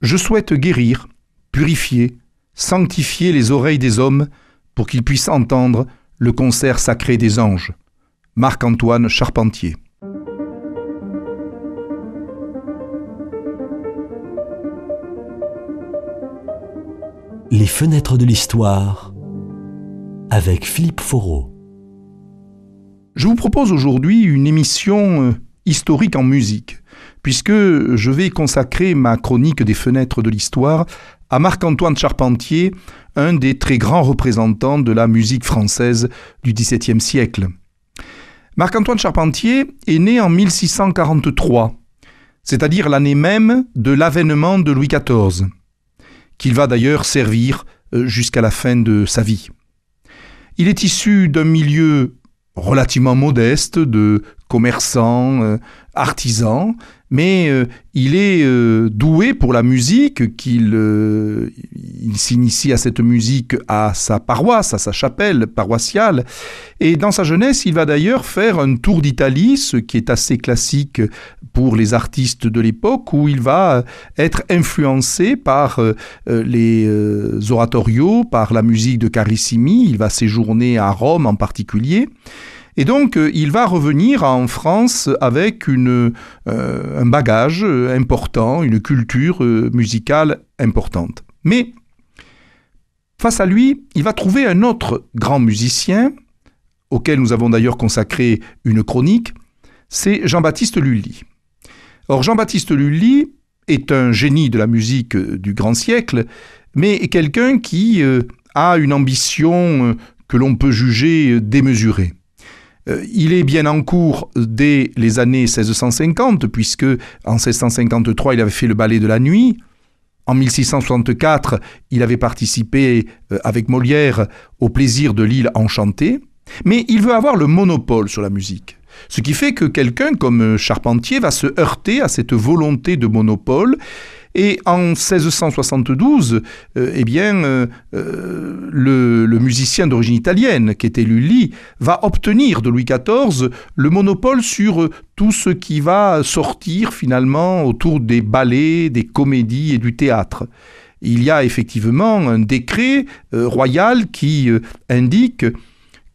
Je souhaite guérir, purifier, sanctifier les oreilles des hommes pour qu'ils puissent entendre le concert sacré des anges. Marc-Antoine Charpentier. Les fenêtres de l'histoire avec Philippe Foreau. Je vous propose aujourd'hui une émission euh, historique en musique, puisque je vais consacrer ma chronique des fenêtres de l'histoire à Marc-Antoine Charpentier, un des très grands représentants de la musique française du XVIIe siècle. Marc-Antoine Charpentier est né en 1643, c'est-à-dire l'année même de l'avènement de Louis XIV, qu'il va d'ailleurs servir euh, jusqu'à la fin de sa vie. Il est issu d'un milieu relativement modeste de commerçants, euh, artisans, mais euh, il est euh, doué pour la musique, qu'il il s'initie à cette musique à sa paroisse, à sa chapelle paroissiale, et dans sa jeunesse, il va d'ailleurs faire un tour d'Italie, ce qui est assez classique pour les artistes de l'époque, où il va être influencé par les oratorios, par la musique de Carissimi, il va séjourner à Rome en particulier, et donc, euh, il va revenir en France avec euh, un bagage important, une culture euh, musicale importante. Mais, face à lui, il va trouver un autre grand musicien, auquel nous avons d'ailleurs consacré une chronique, c'est Jean-Baptiste Lully. Or, Jean-Baptiste Lully est un génie de la musique du grand siècle, mais quelqu'un qui a une ambition que l'on peut juger démesurée. Euh, il est bien en cours dès les années 1650, puisque en 1653, il avait fait le ballet de la nuit. En 1664, il avait participé euh, avec Molière au plaisir de l'île enchantée. Mais il veut avoir le monopole sur la musique. Ce qui fait que quelqu'un comme Charpentier va se heurter à cette volonté de monopole et en 1672, euh, eh bien, euh, euh, le, musicien d'origine italienne, qui était Lully, va obtenir de Louis XIV le monopole sur tout ce qui va sortir finalement autour des ballets, des comédies et du théâtre. Il y a effectivement un décret royal qui indique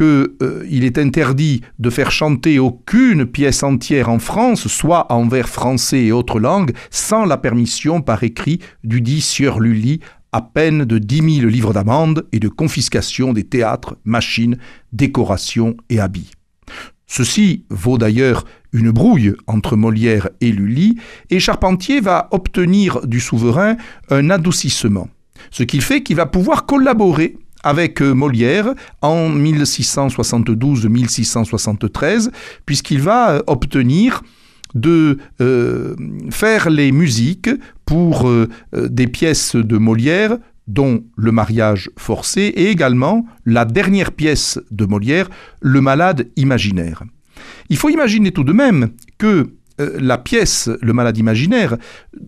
qu'il euh, est interdit de faire chanter aucune pièce entière en France, soit en vers français et autres langues, sans la permission par écrit du dit Sieur Lully, à peine de dix mille livres d'amende et de confiscation des théâtres, machines, décorations et habits. Ceci vaut d'ailleurs une brouille entre Molière et Lully, et Charpentier va obtenir du souverain un adoucissement, ce qui fait qu'il va pouvoir collaborer avec euh, Molière en 1672-1673, puisqu'il va euh, obtenir de euh, faire les musiques pour des pièces de Molière dont Le mariage forcé et également la dernière pièce de Molière, Le malade imaginaire. Il faut imaginer tout de même que la pièce Le malade imaginaire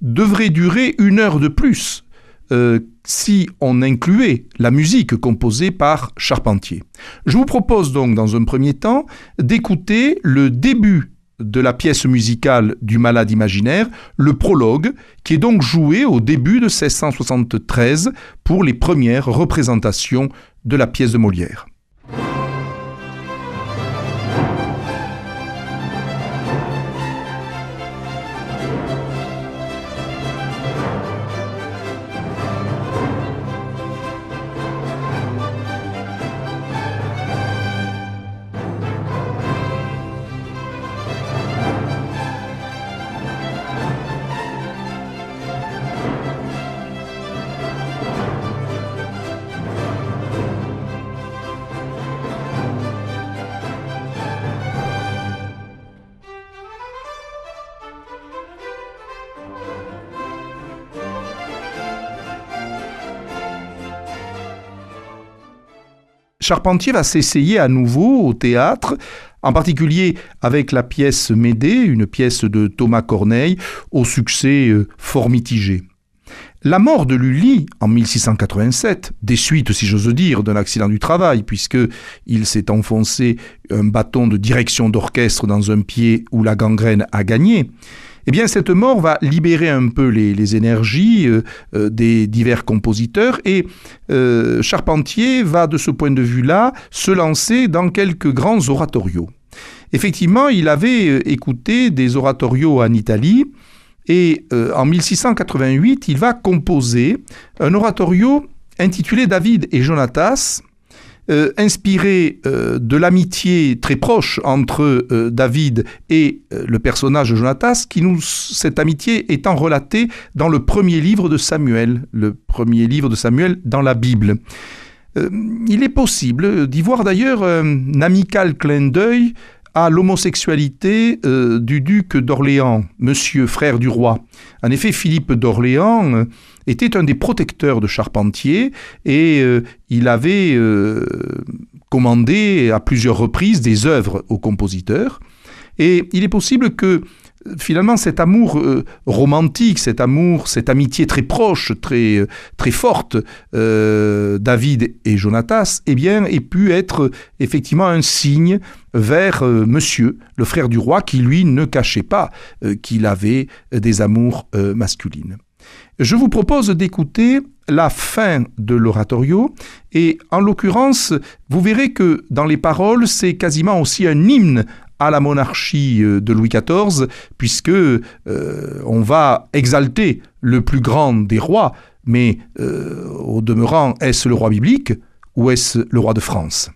devrait durer une heure de plus euh, si on incluait la musique composée par Charpentier. Je vous propose donc dans un premier temps d'écouter le début de la pièce musicale du Malade imaginaire, le prologue, qui est donc joué au début de 1673 pour les premières représentations de la pièce de Molière. Charpentier va s'essayer à nouveau au théâtre, en particulier avec la pièce Médée, une pièce de Thomas Corneille, au succès euh, fort mitigé. La mort de Lully en 1687, des suites, si j'ose dire, d'un accident du travail, puisque il s'est enfoncé un bâton de direction d'orchestre dans un pied où la gangrène a gagné, eh bien cette mort va libérer un peu les, énergies des divers compositeurs et Charpentier va de ce point de vue-là se lancer dans quelques grands oratorios. Effectivement, il avait écouté des oratorios en Italie, et en 1688, il va composer un oratorio intitulé David et Jonatas, euh, inspiré euh, de l'amitié très proche entre euh, David et le personnage de Jonatas, qui nous, cette amitié étant relatée dans le premier livre de Samuel, le premier livre de Samuel dans la Bible. il est possible d'y voir d'ailleurs un amical clin d'œil à l'homosexualité du duc d'Orléans, monsieur frère du roi. En effet, Philippe d'Orléans était un des protecteurs de Charpentier et euh, il avait euh, commandé à plusieurs reprises des œuvres aux compositeurs. Et il est possible que finalement cet amour euh, romantique, cet amour, cette amitié très proche, très, très forte, David et Jonatas, eh bien, ait pu être effectivement un signe vers Monsieur, le frère du roi, qui lui ne cachait pas qu'il avait des amours masculines. Je vous propose d'écouter la fin de l'oratorio et en l'occurrence, vous verrez que dans les paroles, c'est quasiment aussi un hymne à la monarchie euh, de Louis XIV, puisque euh, on va exalter le plus grand des rois, mais euh, au demeurant, est-ce le roi biblique ou est-ce le roi de France?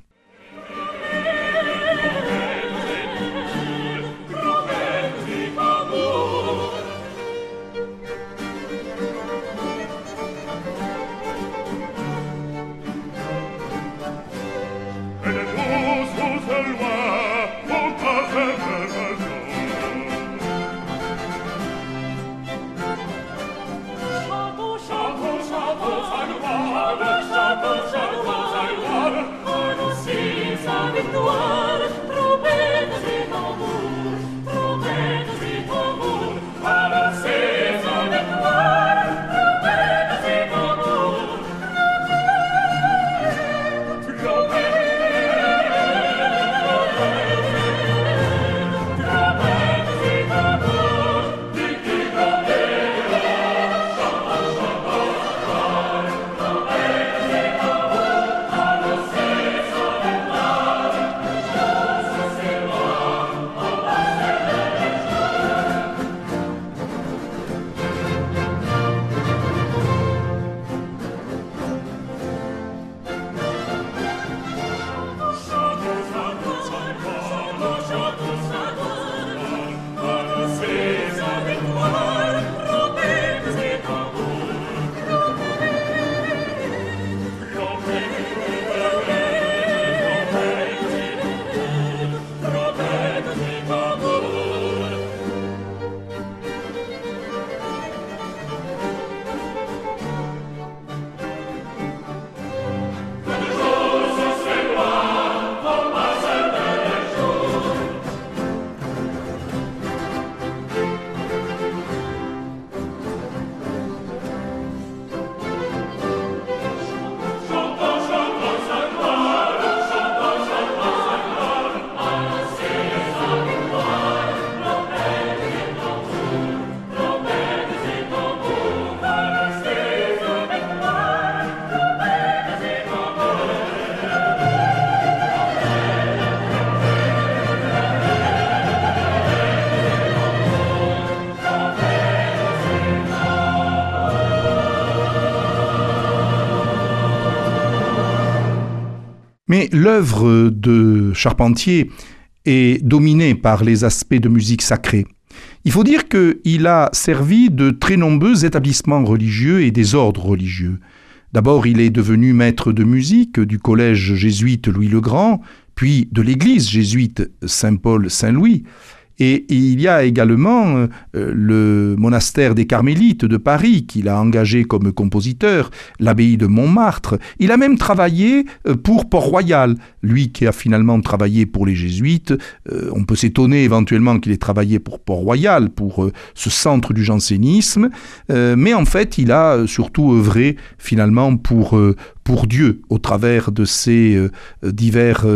Mais l'œuvre de Charpentier est dominée par les aspects de musique sacrée. Il faut dire qu'il a servi de très nombreux établissements religieux et des ordres religieux. D'abord, il est devenu maître de musique du collège jésuite Louis le Grand, puis de l'église jésuite Saint-Paul-Saint-Louis. Et il y a également euh, le monastère des Carmélites de Paris qu'il a engagé comme compositeur, l'abbaye de Montmartre. Il a même travaillé euh, pour Port-Royal, lui qui a finalement travaillé pour les jésuites. Euh, on peut s'étonner éventuellement qu'il ait travaillé pour Port-Royal, pour ce centre du jansénisme, mais en fait il a surtout œuvré finalement pour, pour Dieu au travers de ses divers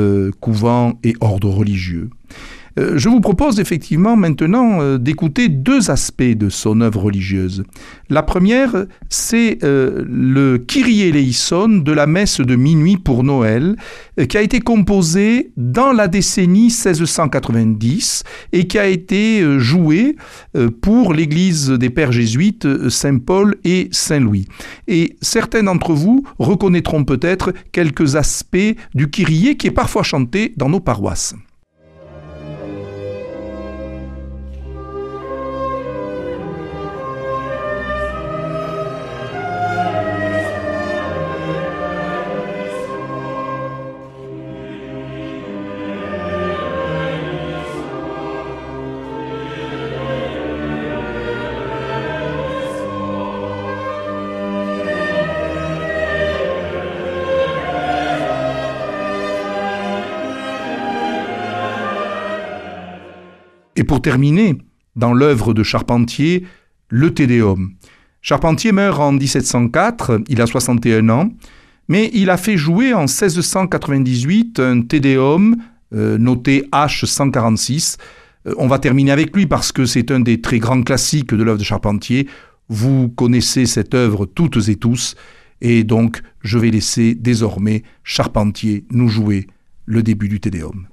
couvents et ordres religieux. Euh, je vous propose effectivement maintenant euh, d'écouter deux aspects de son œuvre religieuse. La première, c'est euh, le Kyrie eleison de la messe de minuit pour Noël, qui a été composé dans la décennie 1690 et qui a été joué pour l'église des pères jésuites Saint-Paul et Saint-Louis. Et certains d'entre vous reconnaîtront peut-être quelques aspects du Kyrie qui est parfois chanté dans nos paroisses. Et pour terminer, dans l'œuvre de Charpentier, le Tédéum. Charpentier meurt en 1704, il a 61 ans, mais il a fait jouer en 1698 un Tédéum euh, noté H146. Euh, on va terminer avec lui parce que c'est un des très grands classiques de l'œuvre de Charpentier. Vous connaissez cette œuvre toutes et tous, et donc je vais laisser désormais Charpentier nous jouer le début du Tédéum.